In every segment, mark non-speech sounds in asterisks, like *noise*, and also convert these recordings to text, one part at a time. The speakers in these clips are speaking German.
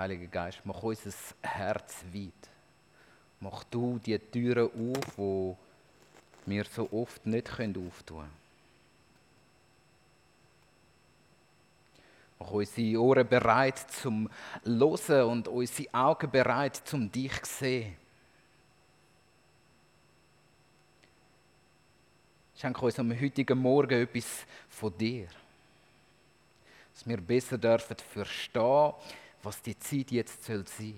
Heiliger Geist, mach unser Herz weit. Mach du die Türen auf, wo wir so oft nicht auftun können. Mach unsere Ohren bereit zum Hören und unsere Augen bereit zum dich sehen. Schenke uns am heutigen Morgen etwas von dir. Dass wir besser dürfen verstehen, was die Zeit jetzt sein soll.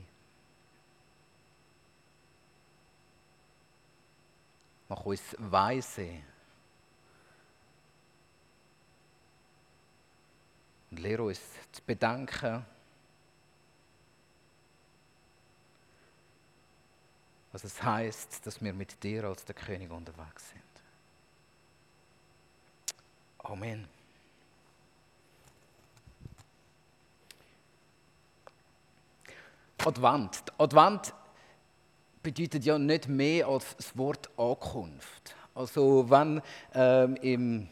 Mach uns weise. Und lehre uns zu bedenken, was es heißt, dass wir mit dir als der König unterwegs sind. Amen. Advent. Advent bedeutet ja nicht mehr als das Wort Ankunft. Also wenn ähm, im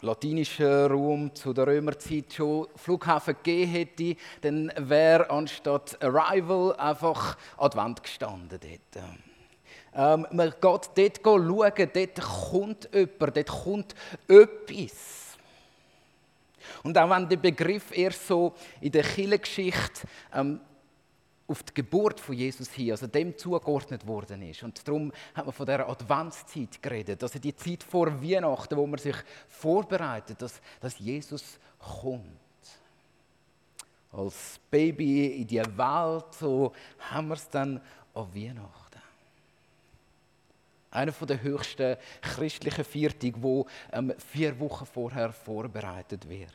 latinischen Raum zu der Römerzeit schon Flughafen gegeben hätte, dann wäre anstatt Arrival einfach Advent gestanden dort. Ähm, man geht dort schauen, dort kommt jemand, dort kommt etwas. Und auch wenn der Begriff erst so in der Kirchengeschichte ähm, auf die Geburt von Jesus hin, also dem zugeordnet worden ist. Und darum hat man von der Adventszeit geredet, also die Zeit vor Weihnachten, wo man sich vorbereitet, dass, dass Jesus kommt. Als Baby in die Welt, so haben wir es dann an Weihnachten. Einer der höchsten christlichen Viertig, wo ähm, vier Wochen vorher vorbereitet wird.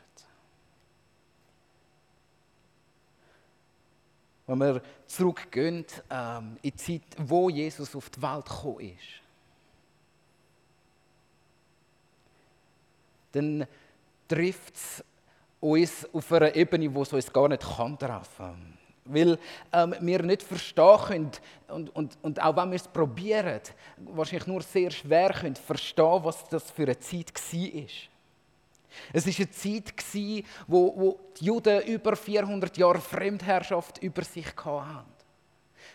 Wenn wir zurückgehen ähm, in die Zeit, wo Jesus auf die Welt gekommen ist, dann trifft es uns auf einer Ebene, wo es uns gar nicht treffen kann. Weil ähm, wir nicht verstehen können und, und, und auch wenn wir es probieren, wahrscheinlich nur sehr schwer können verstehen, was das für eine Zeit war. Es war eine Zeit, wo, wo die Juden über 400 Jahre Fremdherrschaft über sich hatten.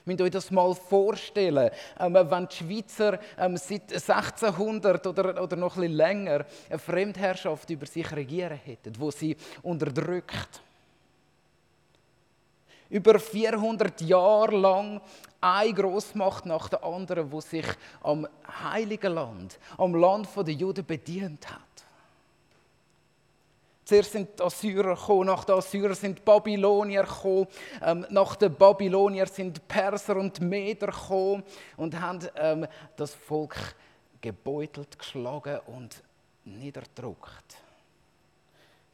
Müsst ihr euch das mal vorstellen, ähm, wenn die Schweizer ähm, seit 1600 oder, oder noch ein länger eine Fremdherrschaft über sich regieren hätten, wo sie unterdrückt. Über 400 Jahre lang eine Großmacht nach der anderen, wo sich am Heiligen Land, am Land der Juden bedient hat. Zuerst sind die Assyrer gekommen, nach den Assyrern sind die Babylonier gekommen, ähm, nach den Babylonier sind Perser und Meder gekommen und haben ähm, das Volk gebeutelt, geschlagen und niederdruckt.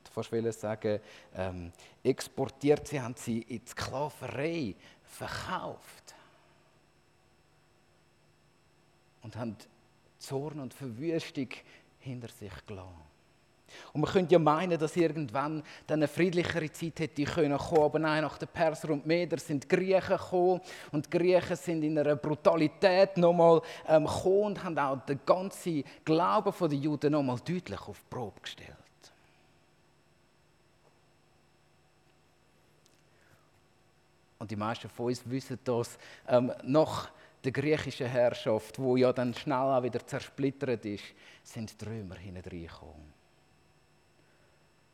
Ich wollte sagen, ähm, exportiert, sie haben sie in die Sklaverei verkauft und haben Zorn und Verwüstung hinter sich gelassen. Und man könnte ja meinen, dass irgendwann dann eine friedlichere Zeit hätte können kommen, aber nein, nach den Perser und Meder sind die Griechen gekommen. Und die Griechen sind in einer Brutalität nochmal ähm, gekommen und haben auch den ganzen Glauben der Juden nochmal deutlich auf die Probe gestellt. Und die meisten von uns wissen das, ähm, nach der griechischen Herrschaft, wo ja dann schnell auch wieder zersplittert ist, sind die Römer hineingekommen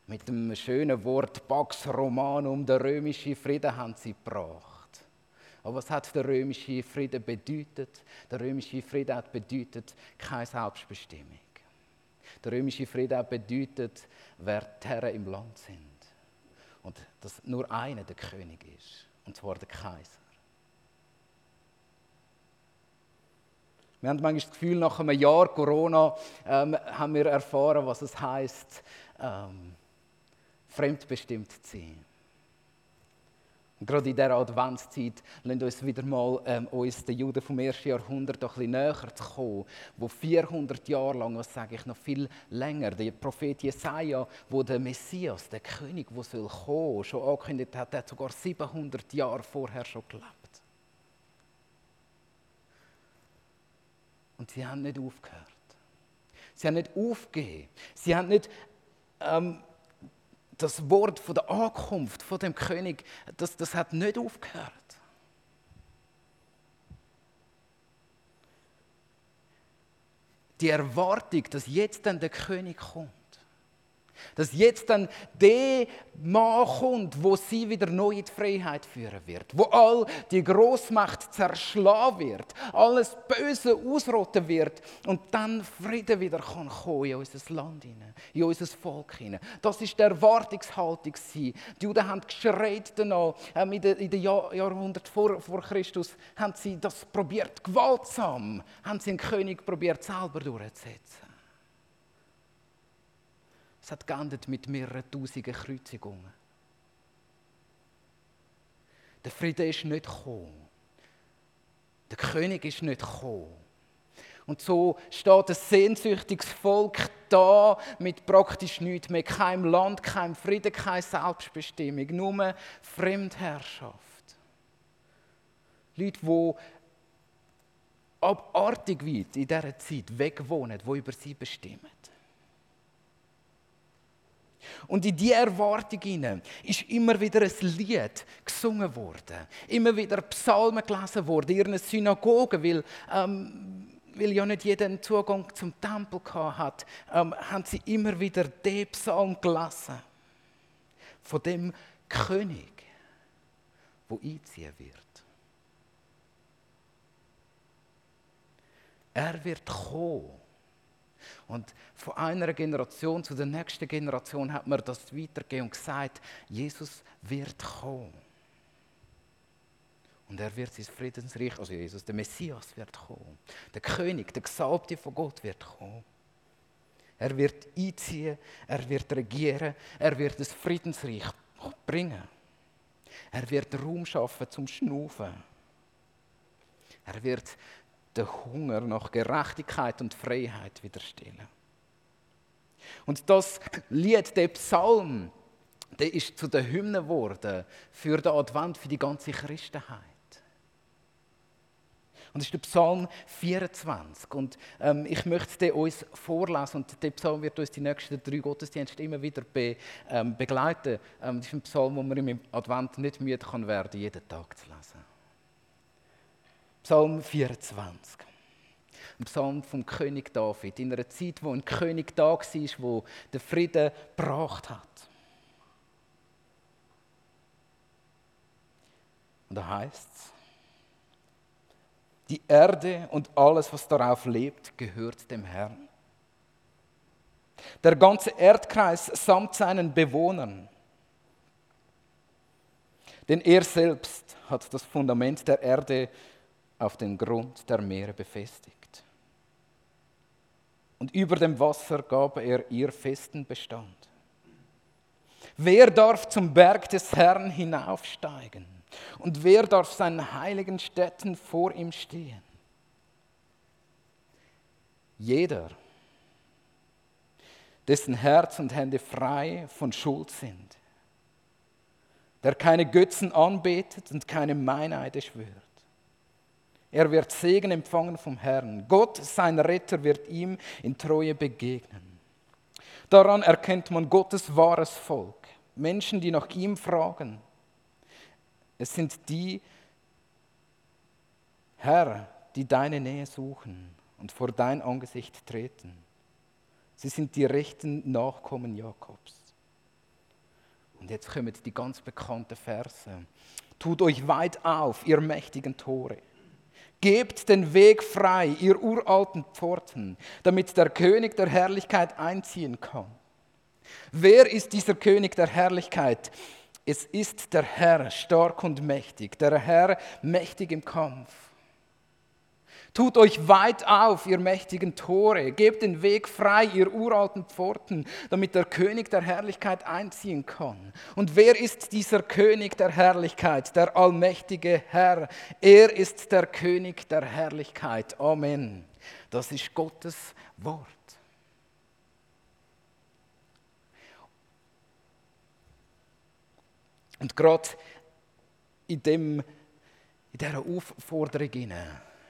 mit dem schönen Wort Pax Romanum, der römische Frieden, haben sie gebracht. Aber was hat der römische Frieden bedeutet? Der römische Frieden hat bedeutet keine Selbstbestimmung. Der römische Frieden hat bedeutet, wer die Herren im Land sind. Und dass nur einer der König ist, und zwar der Kaiser. Wir haben manchmal das Gefühl, nach einem Jahr Corona ähm, haben wir erfahren, was es heißt, ähm, fremdbestimmt zu sein. Und gerade in dieser Adventszeit lassen uns wieder mal ähm, uns, den Juden vom ersten Jahrhundert, ein bisschen näher zu kommen, wo 400 Jahre lang, was sage ich, noch viel länger, der Prophet Jesaja, wo der Messias, der König, der soll kommen, schon angekündigt hat, der hat sogar 700 Jahre vorher schon gelebt. Und sie haben nicht aufgehört. Sie haben nicht aufgegeben. Sie haben nicht ähm, das Wort von der Ankunft von dem König, das, das hat nicht aufgehört. Die Erwartung, dass jetzt dann der König kommt. Dass jetzt dann der Mann kommt, wo sie wieder neu in die Freiheit führen wird, wo all die Großmacht zerschlagen wird, alles Böse ausrotten wird und dann Frieden wieder kann kommen in unser Land hinein, in unser Volk hinein. Das ist der Erwartungshaltung Die Juden haben geschreit danach, ähm, in den, den Jahrhunderten vor, vor Christus haben sie das probiert, gewaltsam, haben sie einen König probiert selber durchzusetzen. Es hat geendet mit mehreren tausenden Kreuzigungen. Der Friede ist nicht gekommen. Der König ist nicht gekommen. Und so steht ein sehnsüchtiges Volk da mit praktisch nichts mehr. Kein Land, kein Frieden, keine Selbstbestimmung, nur Fremdherrschaft. Leute, die abartig weit in dieser Zeit wegwohnen, die über sie bestimmen. Und in diese Erwartung hinein ist immer wieder ein Lied gesungen worden. Immer wieder Psalmen gelesen worden in ihren Synagogen, weil, ähm, weil ja nicht jeder einen Zugang zum Tempel hat, ähm, haben sie immer wieder den Psalm gelesen. Von dem König, wo einziehen wird. Er wird kommen und von einer Generation zu der nächsten Generation hat man das weitergegeben und gesagt, Jesus wird kommen. Und er wird sein Friedensreich, also Jesus, der Messias wird kommen. Der König, der Gesalbte von Gott wird kommen. Er wird einziehen, er wird regieren, er wird das Friedensreich bringen. Er wird Raum schaffen zum Schnaufen. Er wird den Hunger nach Gerechtigkeit und Freiheit widerstellen. Und das Lied, der Psalm, der ist zu der Hymne geworden für den Advent, für die ganze Christenheit. Und das ist der Psalm 24. Und ähm, ich möchte den uns vorlesen. Und der Psalm wird uns die nächsten drei Gottesdienste immer wieder be, ähm, begleiten. Ähm, das ist ein Psalm, wo man im Advent nicht müde kann werden, jeden Tag zu lesen. Psalm 24. Ein Psalm vom König David. In einer Zeit, wo ein König da war, wo der Frieden gebracht hat. Und da heißt es, die Erde und alles, was darauf lebt, gehört dem Herrn. Der ganze Erdkreis samt seinen Bewohnern. Denn er selbst hat das Fundament der Erde auf den Grund der Meere befestigt. Und über dem Wasser gab er ihr festen Bestand. Wer darf zum Berg des Herrn hinaufsteigen? Und wer darf seinen heiligen Städten vor ihm stehen? Jeder, dessen Herz und Hände frei von Schuld sind, der keine Götzen anbetet und keine Meineide schwört er wird Segen empfangen vom Herrn. Gott, sein Retter, wird ihm in Treue begegnen. Daran erkennt man Gottes wahres Volk. Menschen, die nach ihm fragen. Es sind die, Herr, die deine Nähe suchen und vor dein Angesicht treten. Sie sind die rechten Nachkommen Jakobs. Und jetzt kommen die ganz bekannten Verse. Tut euch weit auf, ihr mächtigen Tore Gebt den Weg frei, ihr uralten Pforten, damit der König der Herrlichkeit einziehen kann. Wer ist dieser König der Herrlichkeit? Es ist der Herr, stark und mächtig, der Herr mächtig im Kampf. Tut euch weit auf, ihr mächtigen Tore, gebt den Weg frei, ihr uralten Pforten, damit der König der Herrlichkeit einziehen kann. Und wer ist dieser König der Herrlichkeit, der allmächtige Herr? Er ist der König der Herrlichkeit. Amen. Das ist Gottes Wort. Und gerade in, dem, in dieser Aufforderung,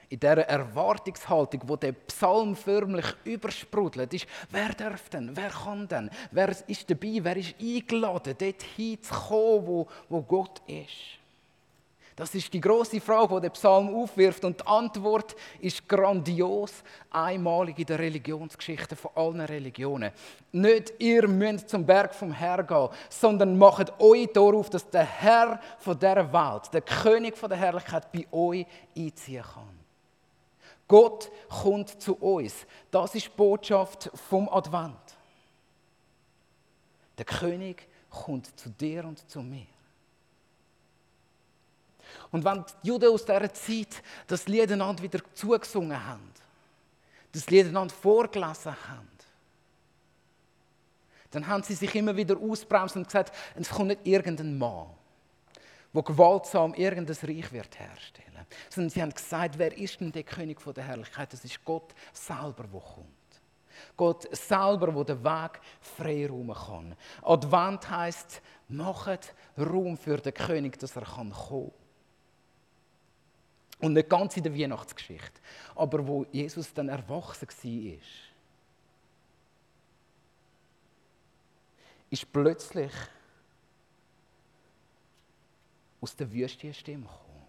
in dieser Erwartungshaltung, wo der Psalm förmlich übersprudelt, ist, wer darf denn, wer kann denn, wer ist dabei, wer ist eingeladen, dort hinzukommen, wo, wo Gott ist. Das ist die große Frage, die der Psalm aufwirft und die Antwort ist grandios, einmalig in der Religionsgeschichte von allen Religionen. Nicht ihr müsst zum Berg vom Herr gehen, sondern macht euch darauf, dass der Herr von der Welt, der König von der Herrlichkeit, bei euch einziehen kann. Gott kommt zu uns. Das ist die Botschaft vom Advent. Der König kommt zu dir und zu mir. Und wenn die Juden aus dieser Zeit das Lied einander wieder zugesungen haben, das Lied einander vorgelesen haben, dann haben sie sich immer wieder ausbremst und gesagt, es kommt nicht irgendein Mann, der gewaltsam irgendein Reich wird herstellen. Sondern sie haben gesagt, wer ist denn der König der Herrlichkeit? Das ist Gott selber, der kommt. Gott selber, der den Weg frei räumen kann. Advent heisst, macht Raum für den König, dass er kommen kann. Und nicht ganz in der Weihnachtsgeschichte, aber wo Jesus dann erwachsen war, ist plötzlich aus der Wüste eine Stimme gekommen.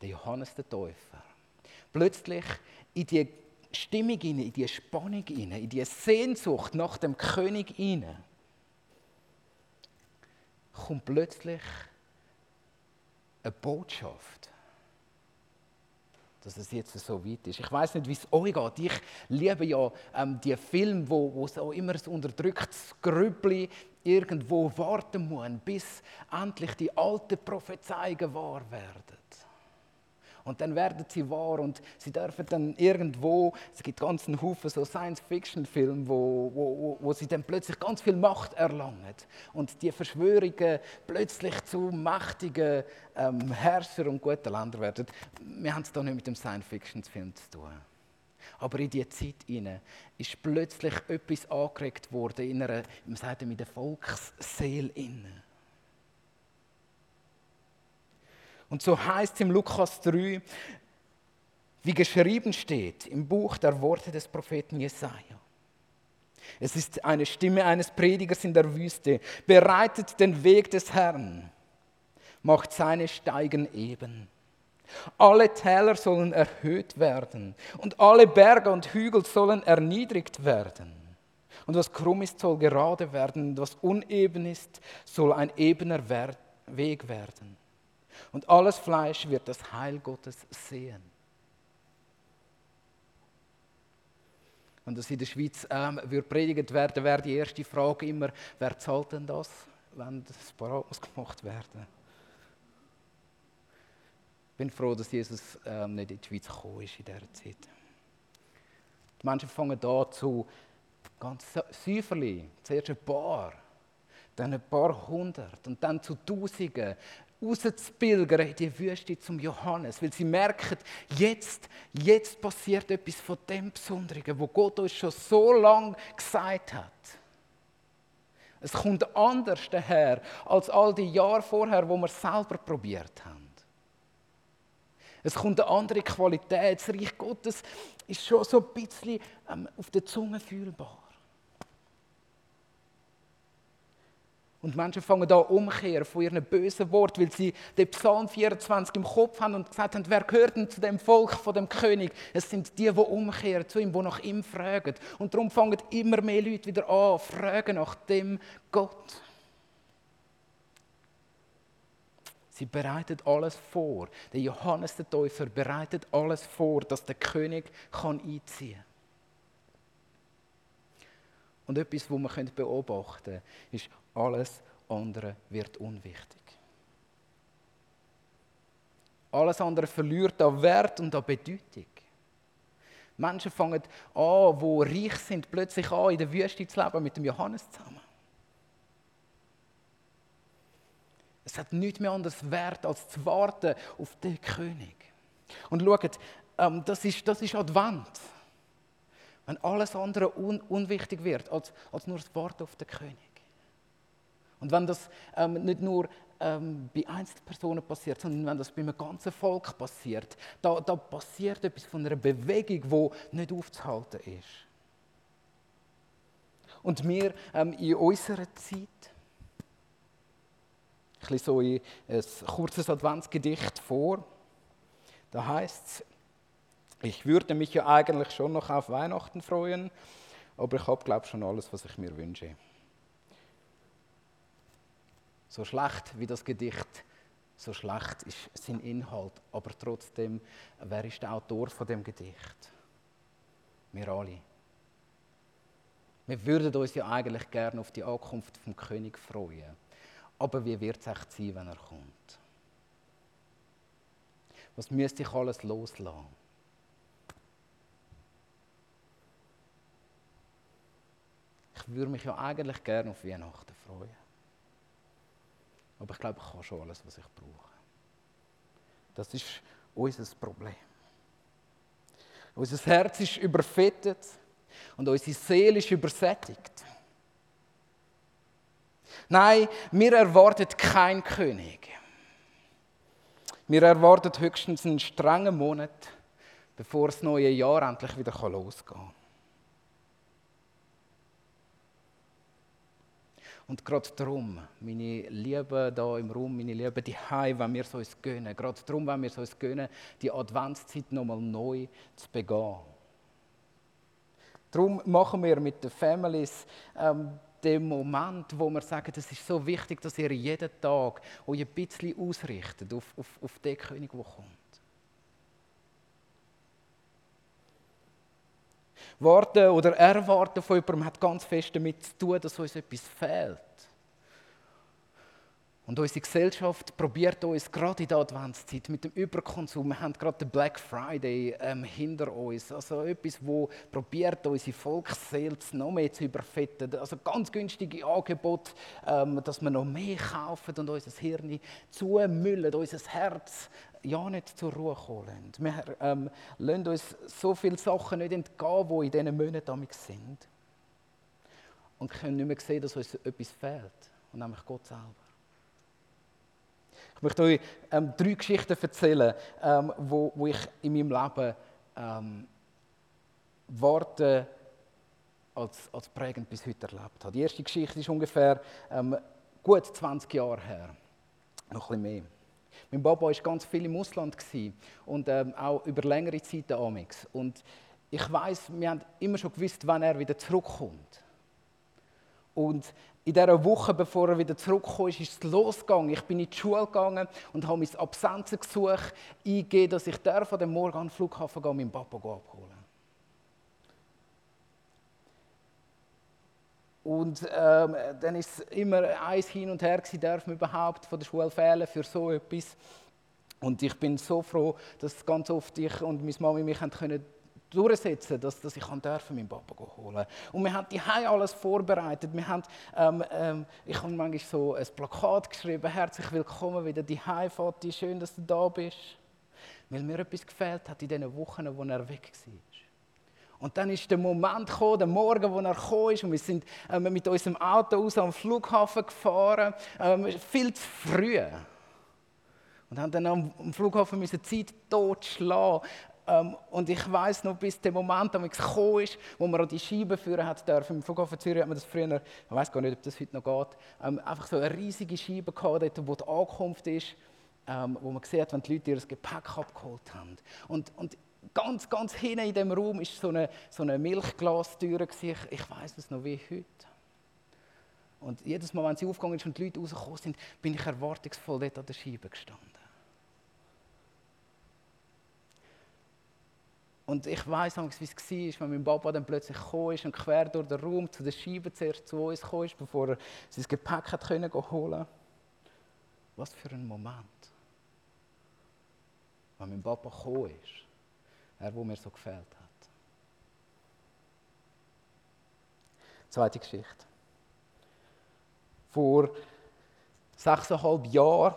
Der Johannes der Täufer. Plötzlich in die Stimmung, in die Spannung, in die Sehnsucht nach dem König hinein kommt plötzlich eine Botschaft, dass es jetzt so weit ist. Ich weiß nicht, wie es euch geht. Ich liebe ja ähm, die Filme, wo, wo so immer ein unterdrücktes Grüppli irgendwo warten muss, bis endlich die alten Prophezeiungen wahr werden. Und dann werden sie wahr und sie dürfen dann irgendwo, es gibt ganz einen Haufen so Science-Fiction-Filme, wo, wo, wo sie dann plötzlich ganz viel Macht erlangen und die Verschwörungen plötzlich zu mächtigen ähm, Herrscher und guten Ländern werden. Wir haben es da nicht mit dem Science-Fiction-Film zu tun. Aber in diese Zeit hinein ist plötzlich etwas angeregt worden in einer, man sagt in der Volksseele innen. Und so heißt es im Lukas 3, wie geschrieben steht im Buch der Worte des Propheten Jesaja. Es ist eine Stimme eines Predigers in der Wüste. Bereitet den Weg des Herrn, macht seine Steigen eben. Alle Täler sollen erhöht werden und alle Berge und Hügel sollen erniedrigt werden. Und was krumm ist, soll gerade werden und was uneben ist, soll ein ebener Weg werden. Und alles Fleisch wird das Heil Gottes sehen. Wenn das in der Schweiz ähm, wird predigt werden, wäre die erste Frage immer, wer zahlt denn das, wenn das parat gemacht werden? Ich bin froh, dass Jesus ähm, nicht in die Schweiz gekommen ist in dieser Zeit. Die Menschen fangen da zu ganz säuferlich, zuerst ein paar, dann ein paar hundert und dann zu Tausenden rauszupilgern in die Wüste zum Johannes, weil sie merken, jetzt, jetzt passiert etwas von dem Besonderen, wo Gott uns schon so lange gesagt hat. Es kommt anders daher als all die Jahre vorher, wo wir es selber probiert haben. Es kommt eine andere Qualität. Das Reich Gottes ist schon so ein bisschen ähm, auf der Zunge fühlbar. Und Menschen fangen da umkehren von ihren bösen Worten, weil sie den Psalm 24 im Kopf haben und gesagt haben, wer gehört denn zu dem Volk von dem König? Es sind die, die umkehren zu ihm, die nach ihm fragen. Und darum fangen immer mehr Leute wieder an, fragen nach dem Gott. Sie bereitet alles vor. Der Johannes der Täufer bereitet alles vor, dass der König kann einziehen kann. Und etwas, was man beobachten können, ist, alles andere wird unwichtig. Alles andere verliert an Wert und an Bedeutung. Menschen fangen an, die reich sind, plötzlich an, in der Wüste zu leben mit dem Johannes zusammen. Es hat nichts mehr anderes Wert, als zu warten auf den König. Und schaut, ähm, das, ist, das ist Advent. Wenn alles andere un unwichtig wird, als, als nur das Warten auf den König. Und wenn das ähm, nicht nur ähm, bei Einzelpersonen passiert, sondern wenn das bei einem ganzen Volk passiert, da, da passiert etwas von einer Bewegung, die nicht aufzuhalten ist. Und wir ähm, in unserer Zeit, ich lese so ein kurzes Adventsgedicht vor, da heißt es, ich würde mich ja eigentlich schon noch auf Weihnachten freuen, aber ich habe, glaube ich, schon alles, was ich mir wünsche. So schlecht wie das Gedicht, so schlecht ist sein Inhalt, aber trotzdem, wer ist der Autor von dem Gedicht? Wir alle. Wir würden uns ja eigentlich gerne auf die Ankunft vom König freuen. Aber wie wird es echt sein, wenn er kommt? Was müsste ich alles loslassen? Ich würde mich ja eigentlich gerne auf Weihnachten freuen. Aber ich glaube, ich habe schon alles, was ich brauche. Das ist unser Problem. Unser Herz ist überfettet und unsere Seele ist übersättigt. Nein, wir erwarten keinen König. Wir erwarten höchstens einen strengen Monat, bevor das neue Jahr endlich wieder losgehen kann. Und gerade darum, meine Lieben da im Raum, meine Lieben die Hause, wenn wir es uns gönnen, gerade darum, wenn wir es uns gönnen, die Adventszeit nochmal neu zu begehen. Darum machen wir mit den Families ähm, den Moment, wo wir sagen, es ist so wichtig, dass ihr jeden Tag euch ein bisschen ausrichtet auf, auf, auf den König, der kommt. Warten oder Erwarten von jemandem hat ganz fest damit zu tun, dass uns etwas fehlt. Und unsere Gesellschaft probiert uns gerade in der Adventszeit mit dem Überkonsum, wir haben gerade den Black Friday ähm, hinter uns, also etwas, wo probiert unsere Volksseele noch mehr zu überfetten, also ganz günstige Angebote, ähm, dass wir noch mehr kaufen und unser Hirn zumüllen, unser Herz ja nicht zur Ruhe kommen Wir ähm, lassen uns so viele Sachen nicht entgehen, die in diesen Monaten sind. Und können nicht mehr sehen, dass uns etwas fehlt, und nämlich Gott selber. Ich möchte euch ähm, drei Geschichten erzählen, ähm, wo, wo ich in meinem Leben ähm, Worte als, als prägend bis heute erlebt habe. Die erste Geschichte ist ungefähr ähm, gut 20 Jahre her. Noch ein bisschen mehr. Mein Papa war ganz viel im Ausland und ähm, auch über längere Zeit Amix. Und ich weiß, wir haben immer schon gewusst, wann er wieder zurückkommt. Und in dieser Woche, bevor er wieder zurückkam, ist es losgegangen. Ich bin in die Schule gegangen und habe mein Absenzengesuch eingegeben, dass ich darf an dem Morgen an den Flughafen gehen meinen Papa abholen. Und ähm, dann ist immer eins hin und her gewesen, darf man überhaupt von der Schule fehlen für so etwas. Und ich bin so froh, dass ganz oft ich und meine Mami mich können durchsetzen, dass, dass ich dürfen, meinen Papa holen Und wir haben die alles vorbereitet. Wir haben, ähm, ähm, ich habe manchmal so ein Plakat geschrieben, herzlich willkommen wieder die Vati, schön, dass du da bist. Weil mir etwas gefehlt hat in den Wochen, wo er weg war. Und dann ist der Moment gekommen, der Morgen, wo er gekommen ist, und wir sind ähm, mit unserem Auto aus am Flughafen gefahren, ähm, viel zu früh. Und haben dann am Flughafen müssen Zeit totschlagen. Ähm, und ich weiß noch, bis der Moment, als gekommen ist, wo man an die Scheibe führen hat dürfen. Im Flughafen Zürich hat man das früher, ich weiß gar nicht, ob das heute noch geht, ähm, einfach so eine riesige Scheibe gehabt, dort, wo die Ankunft ist, ähm, wo man sieht, wenn die Leute ihr Gepäck abgeholt haben. Und, und ganz, ganz hinten in dem Raum ist so eine, so eine Milchglastür. Ich, ich weiß es noch wie heute. Und jedes Mal, wenn sie aufgegangen ist und die Leute rausgekommen sind, bin ich erwartungsvoll dort an der Scheibe gestanden. Und ich weiß wie es war, wenn mein Papa dann plötzlich gekommen ist und quer durch den Raum zu der Scheibe zuerst zu uns gekommen ist, bevor er sein Gepäck hat können holen Was für ein Moment. Wenn mein Papa gekommen ist. Er, wo mir so gefällt hat. Zweite Geschichte. Vor sechseinhalb Jahren,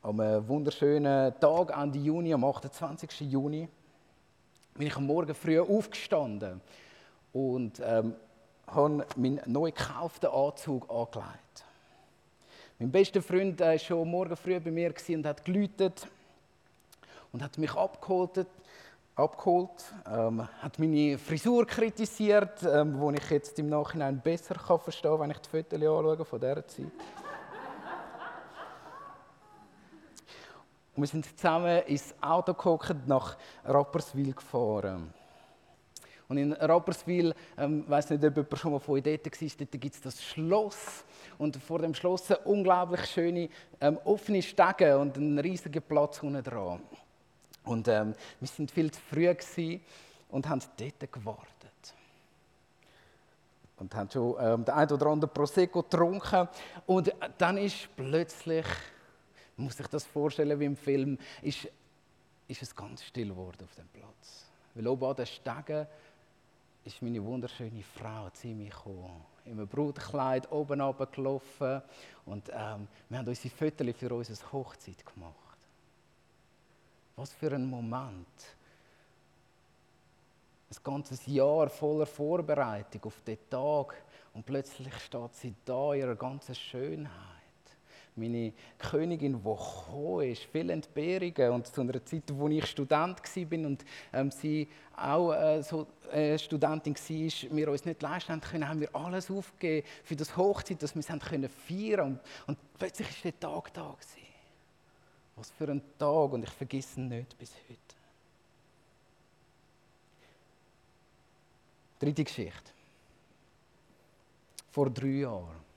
am wunderschönen Tag, Ende Juni, am 28. Juni, bin ich am Morgen früh aufgestanden und ähm, habe meinen neu gekauften Anzug angelegt. Mein bester Freund war schon morgen früh bei mir und hat geläutet und hat mich abgeholt, abgeholt ähm, hat meine Frisur kritisiert, ähm, wo ich jetzt im Nachhinein besser kann verstehen kann, wenn ich die Fotos anschaue von dieser Zeit. Und wir sind zusammen ins Auto geguckt, nach Rapperswil gefahren. Und in Rapperswil, ähm, weiß nicht, ob jemand schon mal von dort war, dort gibt es das Schloss. Und vor dem Schloss unglaublich schöne, ähm, offene Stege und einen riesigen Platz unten dran. Und ähm, wir sind viel zu früh und haben dort gewartet. Und haben schon ähm, den ein oder anderen Prosecco getrunken. Und dann ist plötzlich, man muss sich das vorstellen wie im Film, ist, ist es ganz still geworden auf dem Platz. Weil oben an den Stegen ist meine wunderschöne Frau zu mir gekommen. In einem Bruderkleid oben gelaufen und ähm, wir haben unsere Fotos für unsere Hochzeit gemacht. Was für ein Moment. Ein ganzes Jahr voller Vorbereitung auf den Tag und plötzlich steht sie da in ihrer ganzen Schönheit meine Königin, die gekommen ist, viele Entbehrungen. Und zu einer Zeit, wo ich Student war und ähm, sie auch äh, so äh, Studentin war, wir uns nicht leisten können, haben wir alles aufgegeben für das Hochzeit, dass wir es haben können feiern und, und plötzlich war der Tag da. Gewesen. Was für ein Tag und ich vergesse ihn nicht bis heute. Dritte Geschichte. Vor drei Jahren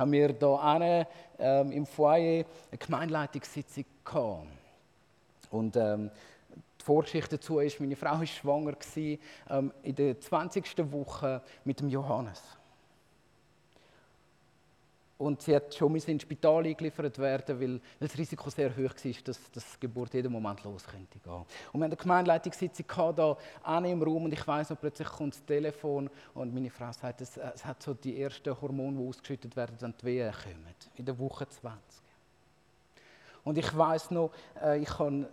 haben wir hier ähm, im Foyer eine Gemeinleitungssitzung gehabt. Und ähm, die Vorgeschichte dazu ist, meine Frau war schwanger gewesen, ähm, in der 20. Woche mit dem Johannes. Und sie hat schon ins Spital eingeliefert werden, weil das Risiko sehr hoch war, dass, dass die Geburt jeden Moment los könnte gehen. Und wir hatten eine Gemeindeleitungssitzung hier im Raum und ich weiss noch, plötzlich kommt das Telefon und meine Frau sagt, es, es hat so die ersten Hormone, die ausgeschüttet werden, wenn die Wehen kommen, in der Woche 20. Und ich weiss noch, äh, ich habe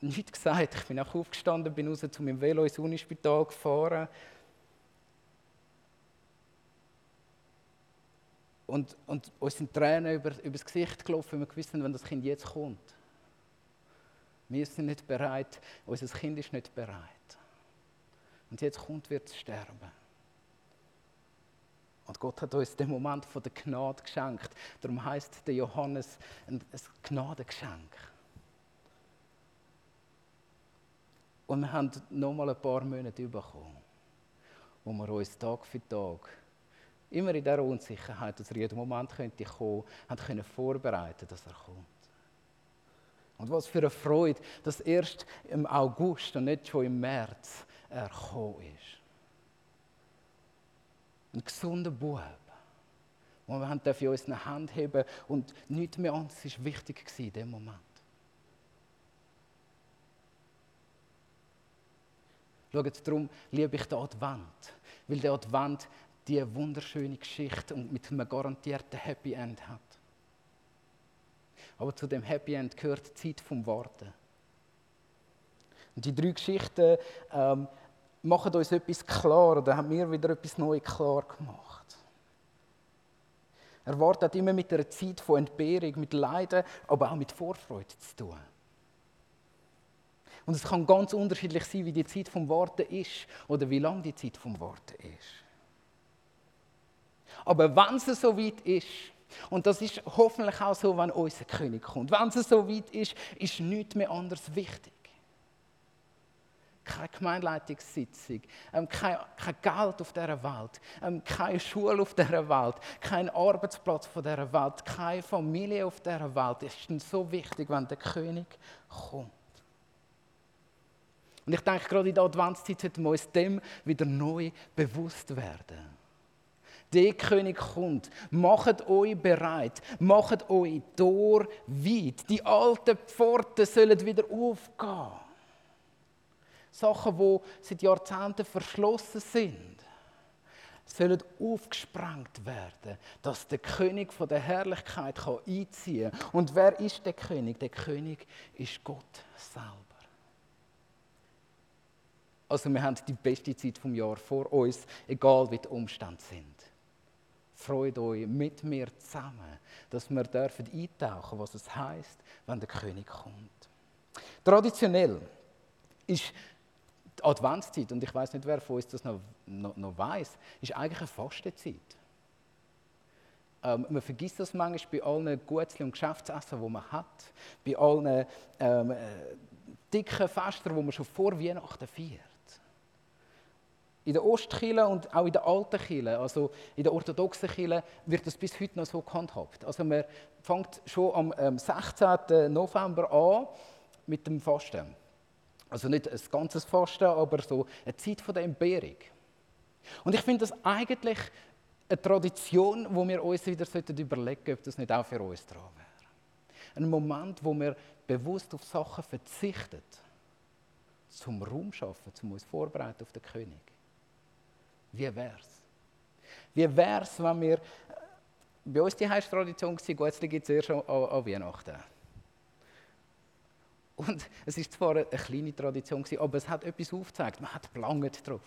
nichts *laughs* gesagt. Ich bin auch aufgestanden, bin raus zu meinem Velo ins Unispital gefahren Und, und uns sind Tränen über, über das Gesicht gelaufen, weil wir wissen, wenn das Kind jetzt kommt. Wir sind nicht bereit, unser Kind ist nicht bereit. Und jetzt kommt, wird es sterben. Und Gott hat uns den Moment von der Gnade geschenkt. Darum heißt der Johannes ein, ein Gnadengeschenk. Und wir haben noch mal ein paar Monate bekommen, wo wir uns Tag für Tag immer in dieser Unsicherheit, dass er jeden Moment könnte kommen, haben können vorbereiten, dass er kommt. Und was für eine Freude, dass erst im August und nicht schon im März er gekommen ist. Ein gesunder Bub, den wir in unseren Hand heben und nichts mehr anderes war wichtig in diesem Moment. Schaut, darum liebe ich den Advent, weil der Advent die wunderschöne Geschichte und mit einem garantierten Happy End hat. Aber zu dem Happy End gehört die Zeit vom Warten. Und die drei Geschichten ähm, machen uns etwas klar oder haben mir wieder etwas Neues klar gemacht. Erwartet hat immer mit einer Zeit von Entbehrung, mit Leiden, aber auch mit Vorfreude zu tun. Und es kann ganz unterschiedlich sein, wie die Zeit vom Warten ist oder wie lang die Zeit vom Warten ist. Aber wenn es so weit ist, und das ist hoffentlich auch so, wenn unser König kommt, wenn es so weit ist, ist nichts mehr anderes wichtig. Keine Gemeinleitungssitzung, ähm, kein, kein, Geld auf dieser Welt, ähm, keine Schule auf dieser Welt, kein Arbeitsplatz auf dieser Welt, keine Familie auf dieser Welt. Es ist so wichtig, wenn der König kommt. Und ich denke, gerade in der Adventszeit sollten wir uns dem wieder neu bewusst werden der König kommt. Macht euch bereit, macht euch Tor weit. Die alten Pforten sollen wieder aufgehen. Sachen, die seit Jahrzehnten verschlossen sind, sollen aufgesprengt werden, dass der König von der Herrlichkeit einziehen kann. Und wer ist der König? Der König ist Gott selber. Also wir haben die beste Zeit vom Jahr vor uns, egal wie die Umstände sind. Freut euch mit mir zusammen, dass wir dürfen eintauchen, was es heißt, wenn der König kommt. Traditionell ist die Adventszeit, und ich weiß nicht, wer von uns das noch, noch, noch weiß, ist eigentlich eine Fastenzeit. Ähm, man vergisst das manchmal bei allen Gutzli und Geschäftsessen, die man hat, bei allen ähm, äh, dicken Festen, die man schon vor Weihnachten feiert. In der Ostkirche und auch in der alten Kirche, also in der orthodoxen Kirche, wird das bis heute noch so gehandhabt. Also man fängt schon am 16. Ähm, November an mit dem Fasten. Also nicht ein ganzes Fasten, aber so eine Zeit der Entbehrung. Und ich finde das eigentlich eine Tradition, wo wir uns wieder überlegen sollten, ob das nicht auch für uns dran wäre. Ein Moment, wo wir bewusst auf Sachen verzichten, zum Raum schaffen, um uns vorbereiten auf den König. Wie wär's? Wie wär's, wenn wir bei uns die Tradition war, jetzt gibt es erst an, an Weihnachten. Und es ist zwar eine kleine Tradition, aber es hat etwas aufgezeigt. Man hat gelangt drauf,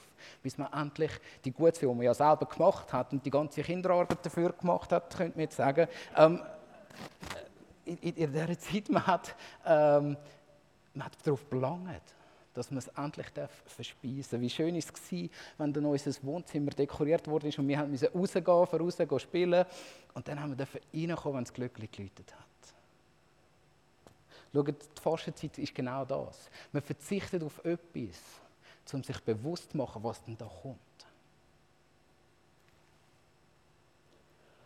bis man endlich die Gute, die man ja selber gemacht hat und die ganze Kinderarbeit dafür gemacht hat, könnte man jetzt sagen, ähm, in, in, dieser Zeit, man hat, ähm, man hat darauf gelangt, dass man es endlich verspeisen darf. Wie schön war es, wenn dann unser Wohnzimmer dekoriert wurde und wir mussten rausgehen, vorausgehen, spielen und dann haben wir reinkommen, wenn das Glück geläutet hat. Schaut, die Fastenzeit ist genau das. Man verzichtet auf etwas, um sich bewusst zu machen, was denn da kommt.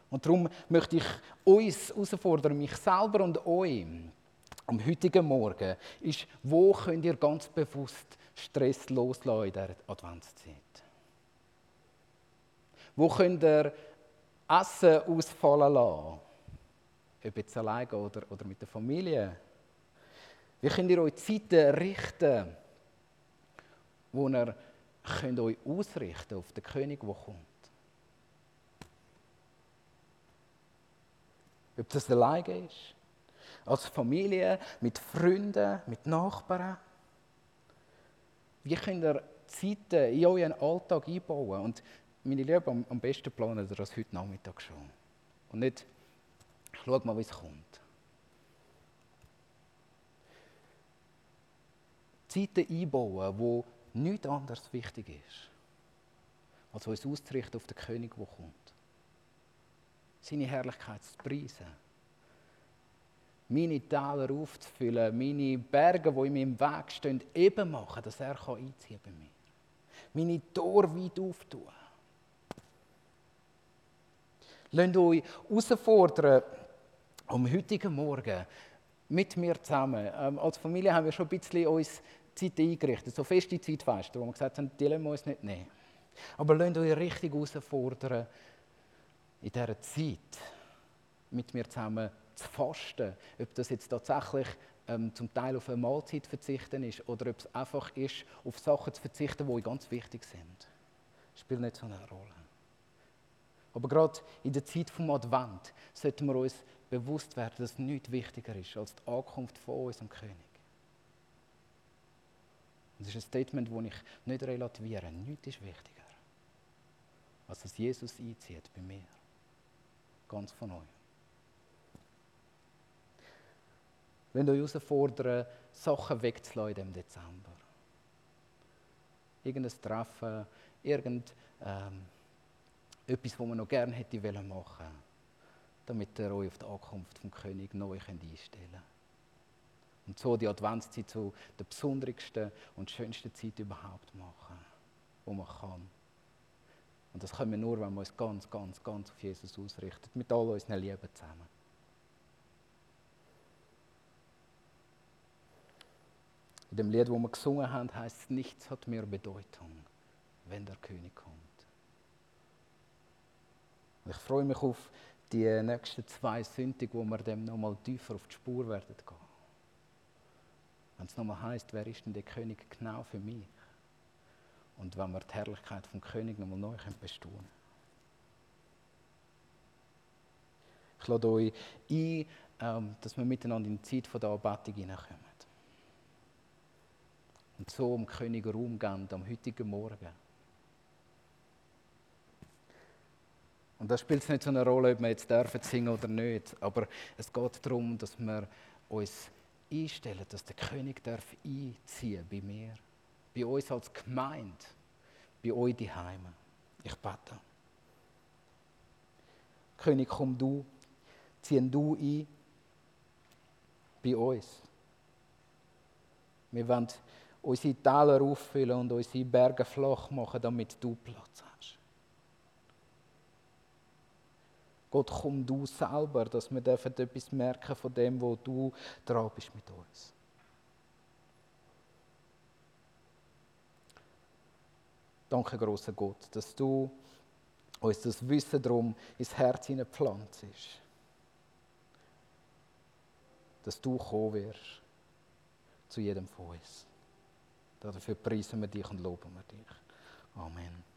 Und darum möchte ich uns herausfordern, mich selber und euch, am heutigen Morgen, ist, wo könnt ihr ganz bewusst Stress loslassen in dieser Adventszeit? Wo könnt ihr Essen ausfallen lassen? Ob jetzt alleine oder, oder mit der Familie? Wie könnt ihr euch Zeiten richten, wo ihr könnt euch ausrichten auf den König, der kommt? Ob das alleine ist, als Familie, mit Freunden, mit Nachbarn. Wie könnt ihr Zeiten in euren Alltag einbauen? Und meine Lieben, am besten planen ihr das heute Nachmittag schon. Und nicht, ich schaue mal, wie es kommt. Zeiten einbauen, wo nichts anderes wichtig ist, als uns auszurichten auf den König, der kommt. Seine Herrlichkeit zu preisen. Meine Täler aufzufüllen, meine Berge, die in meinem Weg stehen, eben machen, dass er einziehen kann bei mir. Meine Tore weit auftun. Lasst euch herausfordern, am heutigen Morgen mit mir zusammen. Ähm, als Familie haben wir schon ein bisschen uns Zeit eingerichtet, so feste Zeitfeste, wo wir gesagt haben, die lassen wir uns nicht nehmen. Aber lasst euch richtig herausfordern, in dieser Zeit mit mir zusammen zu fasten. Ob das jetzt tatsächlich ähm, zum Teil auf eine Mahlzeit verzichten ist oder ob es einfach ist, auf Sachen zu verzichten, die ganz wichtig sind. Spielt nicht so eine Rolle. Aber gerade in der Zeit vom Advent sollten wir uns bewusst werden, dass nichts wichtiger ist als die Ankunft von unserem König. Das ist ein Statement, das ich nicht relativiere. Nichts ist wichtiger, als dass Jesus einzieht bei mir. Ganz von euch. Wenn euch herausfordern, Sachen wegzulassen im Dezember. Irgendein Treffen, irgend ähm, etwas, was man noch gerne hätte machen wollen, damit ihr euch auf die Ankunft vom König neu einstellen könnt. Und so die Adventszeit zu der besondersten und schönsten Zeit überhaupt machen, wo man kann. Und das können wir nur, wenn wir uns ganz, ganz, ganz auf Jesus ausrichten, mit all unseren Lieben zusammen. In dem Lied, wo wir gesungen haben, heißt es, nichts hat mehr Bedeutung, wenn der König kommt. Ich freue mich auf die nächsten zwei Sündig, wo wir dem nochmal tiefer auf die Spur werden gehen. Wenn es nochmal heißt, wer ist denn der König genau für mich? Und wenn wir die Herrlichkeit vom König nochmal neu bestaunen Ich lade euch ein, ähm, dass wir miteinander in die Zeit der Anbetung hineinkommen. Und so dem König Raum geben am heutigen Morgen. Und da spielt es nicht so eine Rolle, ob wir jetzt dürfen singen oder nicht, aber es geht darum, dass wir uns einstellen, dass der König darf einziehen bei mir, bei uns als Gemeinde, bei euch die Heime. Ich bete. König, komm du, zieh du ein bei uns. Wir wollen unsere Täler auffüllen und unsere Berge flach machen, damit du Platz hast. Gott, komm du selber, dass wir etwas merken von dem, wo du dran bist mit uns. Danke, großer Gott, dass du uns das Wissen darum ins Herz hineinpflanzt. Dass du kommen wirst zu jedem von uns. Dafür preisen wir dich und loben wir dich. Amen.